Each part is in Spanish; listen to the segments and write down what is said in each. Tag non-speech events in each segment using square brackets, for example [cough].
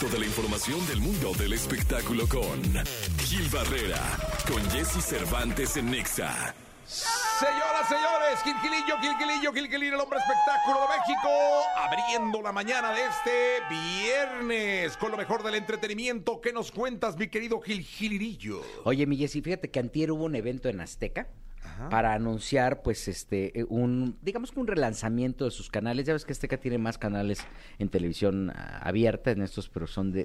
resto de la información del mundo del espectáculo con Gil Barrera, con Jesse Cervantes en Nexa. Señoras, señores, Gilgilillo, Gilgilillo, Gilgilillo, el hombre espectáculo de México, abriendo la mañana de este viernes con lo mejor del entretenimiento. ¿Qué nos cuentas, mi querido Gilgilillo? Oye, mi Jessy, fíjate que antier hubo un evento en Azteca para anunciar, pues, este, eh, un, digamos que un relanzamiento de sus canales. Ya ves que Azteca tiene más canales en televisión ah, abierta en estos, pero son de,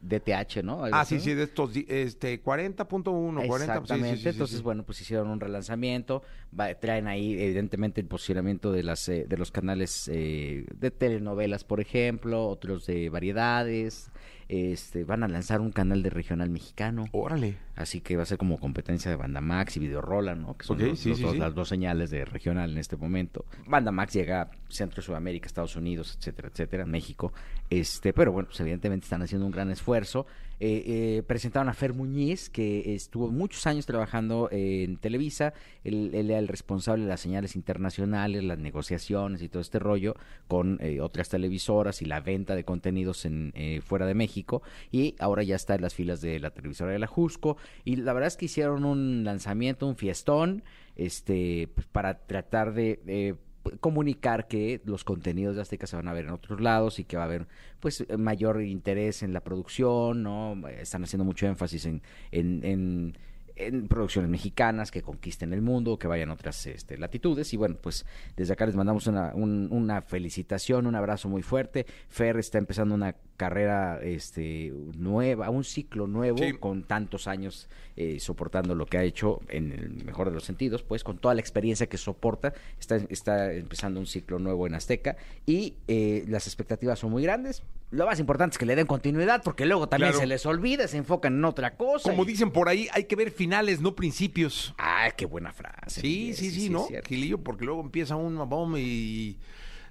de DTH, ¿no? Algo Ah, sí, así. sí, de estos, este, 40.1, 40. sí, sí, Exactamente, sí, sí, entonces bueno, pues hicieron un relanzamiento, va- traen ahí evidentemente el posicionamiento de las eh, de los canales eh, de telenovelas, por ejemplo, otros de variedades, este van a lanzar un canal de regional mexicano, Órale. así que va a ser como competencia de Banda Max y Videorola, ¿no? Que son Ok, los- sí, los sí, dos- sí. las dos señales de regional en este momento. Banda Max llega a Centro Sudamérica, Estados Unidos, etcétera, etcétera, México. Este, pero bueno, pues evidentemente están haciendo un gran esfuerzo. Eh, eh, presentaron a Fer Muñiz, que estuvo muchos años trabajando en Televisa. Él, era el responsable de las señales internacionales, las negociaciones y todo este rollo con eh, otras televisoras y la venta de contenidos en eh, fuera de México. Y ahora ya está en las filas de la televisora de la Jusco. Y la verdad es que hicieron un lanzamiento, un fiestón, este, pues, para tratar de... comunicar que los contenidos de Azteca se van a ver en otros lados y que va a haber pues mayor interés en la producción, ¿no? Están haciendo mucho énfasis en, en, en, en producciones mexicanas que conquisten el mundo, que vayan a otras este, latitudes. Y bueno, pues desde acá les mandamos una, un- una felicitación, un abrazo muy fuerte. Fer está empezando una carrera este, nueva, un ciclo nuevo, Sí. con tantos años eh, soportando lo que ha hecho en el mejor de los sentidos, pues con toda la experiencia que soporta, está, está empezando un ciclo nuevo en Azteca y eh, las expectativas son muy grandes. Lo más importante es que le den continuidad, porque luego también Claro. se les olvida, se enfocan en otra cosa. Como y- dicen por ahí, hay que ver finales, no principios. Ah, qué buena frase. Sí, sí, sí, ¿no? Gilillo, porque luego empieza un bomb y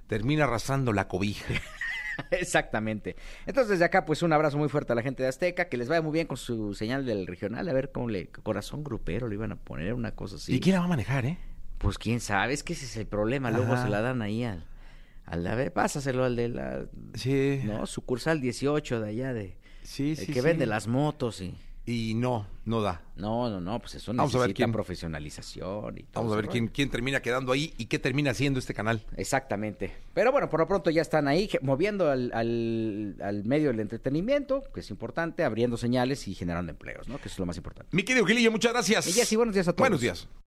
termina arrastrando la cobija. [laughs] [laughs] Exactamente. Entonces, desde acá, pues un abrazo muy fuerte a la gente de Azteca, que les vaya muy bien con su señal del regional, a ver cómo le. Corazón grupero le iban a poner una cosa así. ¿Y quién la va a manejar, eh? Pues quién sabe, es que ese es el problema. Luego Ajá. se la dan ahí al. al a ver, pásaselo al de la. Sí. No, sucursal 18 de allá, de. Sí, el sí, que sí. vende las motos y. Y no, no da. No, no, no, pues eso Vamos a ver necesita quién- profesionalización y todo Vamos a ese ver quién, quién termina quedando ahí y qué termina haciendo este canal. Exactamente. Pero bueno, por lo pronto ya están ahí je- moviendo al, al, al medio del entretenimiento, que es importante, abriendo señales y generando empleos, ¿no? Que eso es lo más importante. Mi querido Gilillo, muchas gracias. Y Jessy, buenos días a todos. Buenos días.